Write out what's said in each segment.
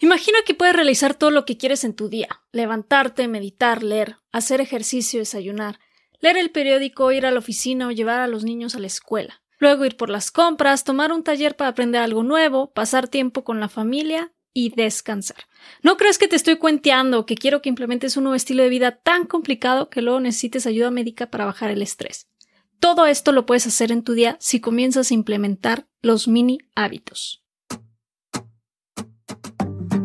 Imagina que puedes realizar todo lo que quieres en tu día. Levantarte, meditar, leer, hacer ejercicio, desayunar, leer el periódico, ir a la oficina o llevar a los niños a la escuela. Luego ir por las compras, tomar un taller para aprender algo nuevo, pasar tiempo con la familia y descansar. No crees que te estoy cuenteando que quiero que implementes un nuevo estilo de vida tan complicado que luego necesites ayuda médica para bajar el estrés. Todo esto lo puedes hacer en tu día si comienzas a implementar los mini hábitos.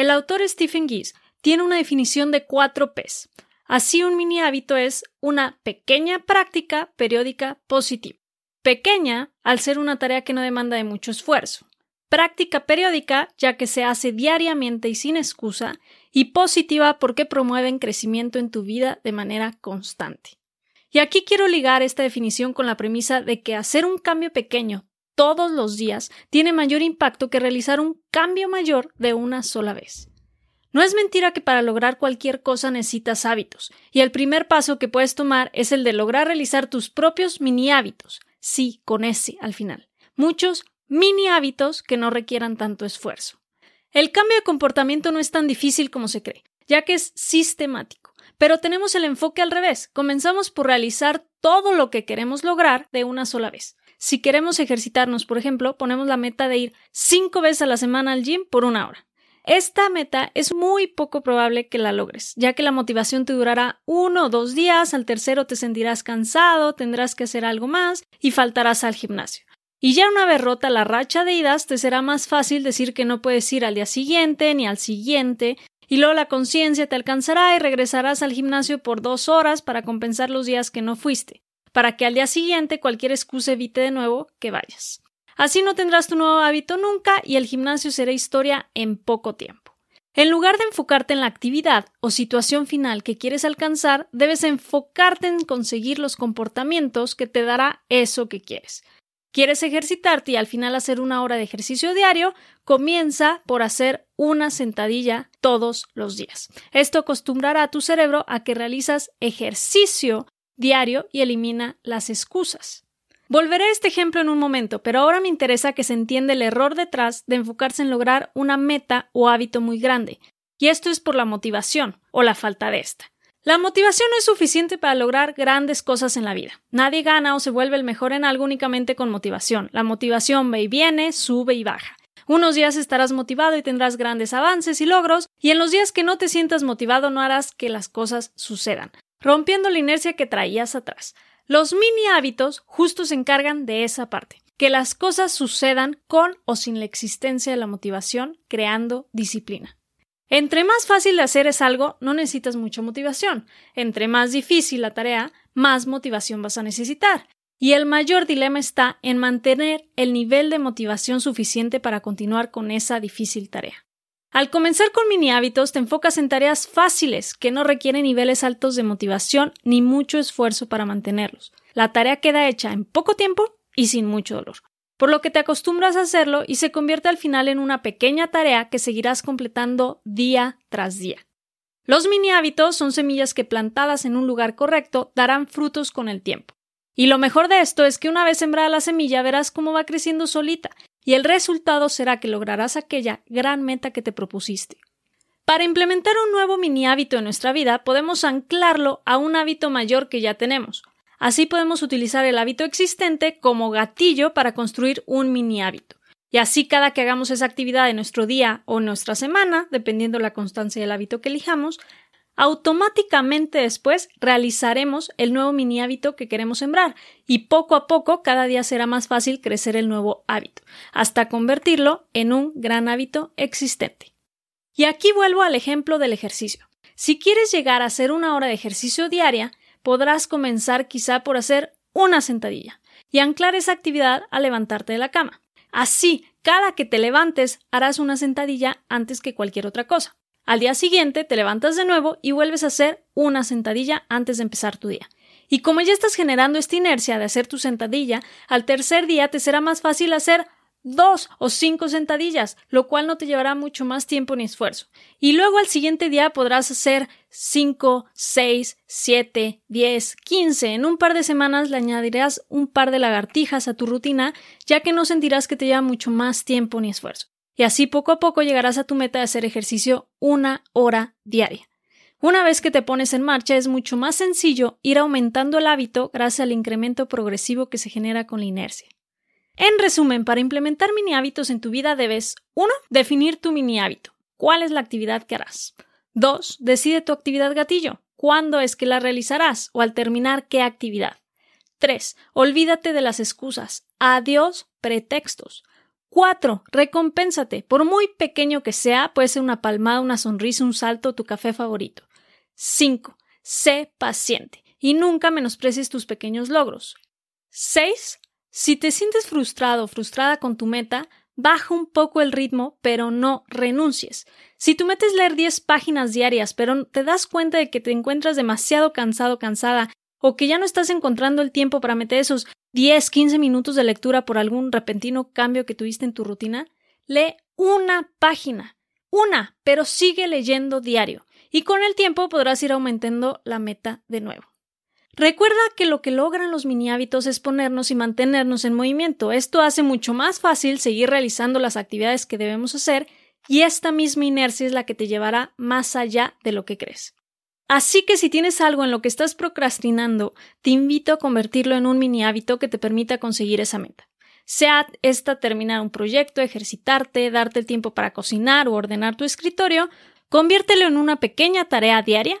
El autor Stephen Gies tiene una definición de cuatro P's. Así un mini hábito es una pequeña práctica periódica positiva. Pequeña al ser una tarea que no demanda de mucho esfuerzo. Práctica periódica ya que se hace diariamente y sin excusa. Y positiva porque promueven crecimiento en tu vida de manera constante. Y aquí quiero ligar esta definición con la premisa de que hacer un cambio pequeño todos los días tiene mayor impacto que realizar un cambio mayor de una sola vez. No es mentira que para lograr cualquier cosa necesitas hábitos, y el primer paso que puedes tomar es el de lograr realizar tus propios mini hábitos, sí, con ese al final. Muchos mini hábitos que no requieran tanto esfuerzo. El cambio de comportamiento no es tan difícil como se cree, ya que es sistemático. Pero tenemos el enfoque al revés. Comenzamos por realizar todo lo que queremos lograr de una sola vez. Si queremos ejercitarnos, por ejemplo, ponemos la meta de ir cinco veces a la semana al gym por una hora. Esta meta es muy poco probable que la logres, ya que la motivación te durará uno o dos días, al tercero te sentirás cansado, tendrás que hacer algo más y faltarás al gimnasio. Y ya una vez rota la racha de idas, te será más fácil decir que no puedes ir al día siguiente ni al siguiente, y luego la conciencia te alcanzará y regresarás al gimnasio por dos horas para compensar los días que no fuiste para que al día siguiente cualquier excusa evite de nuevo que vayas. Así no tendrás tu nuevo hábito nunca y el gimnasio será historia en poco tiempo. En lugar de enfocarte en la actividad o situación final que quieres alcanzar, debes enfocarte en conseguir los comportamientos que te dará eso que quieres. ¿Quieres ejercitarte y al final hacer una hora de ejercicio diario? Comienza por hacer una sentadilla todos los días. Esto acostumbrará a tu cerebro a que realizas ejercicio diario y elimina las excusas. Volveré a este ejemplo en un momento, pero ahora me interesa que se entienda el error detrás de enfocarse en lograr una meta o hábito muy grande, y esto es por la motivación o la falta de esta. La motivación no es suficiente para lograr grandes cosas en la vida. Nadie gana o se vuelve el mejor en algo únicamente con motivación. La motivación va y viene, sube y baja. Unos días estarás motivado y tendrás grandes avances y logros, y en los días que no te sientas motivado no harás que las cosas sucedan rompiendo la inercia que traías atrás. Los mini hábitos justo se encargan de esa parte, que las cosas sucedan con o sin la existencia de la motivación, creando disciplina. Entre más fácil de hacer es algo, no necesitas mucha motivación. Entre más difícil la tarea, más motivación vas a necesitar. Y el mayor dilema está en mantener el nivel de motivación suficiente para continuar con esa difícil tarea. Al comenzar con mini hábitos te enfocas en tareas fáciles que no requieren niveles altos de motivación ni mucho esfuerzo para mantenerlos. La tarea queda hecha en poco tiempo y sin mucho dolor, por lo que te acostumbras a hacerlo y se convierte al final en una pequeña tarea que seguirás completando día tras día. Los mini hábitos son semillas que plantadas en un lugar correcto darán frutos con el tiempo. Y lo mejor de esto es que una vez sembrada la semilla verás cómo va creciendo solita y el resultado será que lograrás aquella gran meta que te propusiste. Para implementar un nuevo mini hábito en nuestra vida, podemos anclarlo a un hábito mayor que ya tenemos. Así podemos utilizar el hábito existente como gatillo para construir un mini hábito. Y así cada que hagamos esa actividad en nuestro día o nuestra semana, dependiendo la constancia del hábito que elijamos, automáticamente después realizaremos el nuevo mini hábito que queremos sembrar y poco a poco cada día será más fácil crecer el nuevo hábito, hasta convertirlo en un gran hábito existente. Y aquí vuelvo al ejemplo del ejercicio. Si quieres llegar a hacer una hora de ejercicio diaria, podrás comenzar quizá por hacer una sentadilla y anclar esa actividad a levantarte de la cama. Así, cada que te levantes harás una sentadilla antes que cualquier otra cosa. Al día siguiente te levantas de nuevo y vuelves a hacer una sentadilla antes de empezar tu día. Y como ya estás generando esta inercia de hacer tu sentadilla, al tercer día te será más fácil hacer dos o cinco sentadillas, lo cual no te llevará mucho más tiempo ni esfuerzo. Y luego al siguiente día podrás hacer cinco, seis, siete, diez, quince. En un par de semanas le añadirás un par de lagartijas a tu rutina, ya que no sentirás que te lleva mucho más tiempo ni esfuerzo. Y así poco a poco llegarás a tu meta de hacer ejercicio una hora diaria. Una vez que te pones en marcha es mucho más sencillo ir aumentando el hábito gracias al incremento progresivo que se genera con la inercia. En resumen, para implementar mini hábitos en tu vida debes 1. Definir tu mini hábito. ¿Cuál es la actividad que harás? 2. Decide tu actividad gatillo. ¿Cuándo es que la realizarás o al terminar qué actividad? 3. Olvídate de las excusas. Adiós pretextos. 4. Recompénsate. Por muy pequeño que sea, puede ser una palmada, una sonrisa, un salto, tu café favorito. 5. Sé paciente y nunca menosprecies tus pequeños logros. 6. Si te sientes frustrado o frustrada con tu meta, baja un poco el ritmo, pero no renuncies. Si tú metes leer 10 páginas diarias, pero te das cuenta de que te encuentras demasiado cansado, cansada, o que ya no estás encontrando el tiempo para meter esos 10, 15 minutos de lectura por algún repentino cambio que tuviste en tu rutina, lee una página. Una, pero sigue leyendo diario y con el tiempo podrás ir aumentando la meta de nuevo. Recuerda que lo que logran los mini hábitos es ponernos y mantenernos en movimiento. Esto hace mucho más fácil seguir realizando las actividades que debemos hacer y esta misma inercia es la que te llevará más allá de lo que crees. Así que si tienes algo en lo que estás procrastinando, te invito a convertirlo en un mini hábito que te permita conseguir esa meta. Sea esta terminar un proyecto, ejercitarte, darte el tiempo para cocinar o ordenar tu escritorio, Conviértelo en una pequeña tarea diaria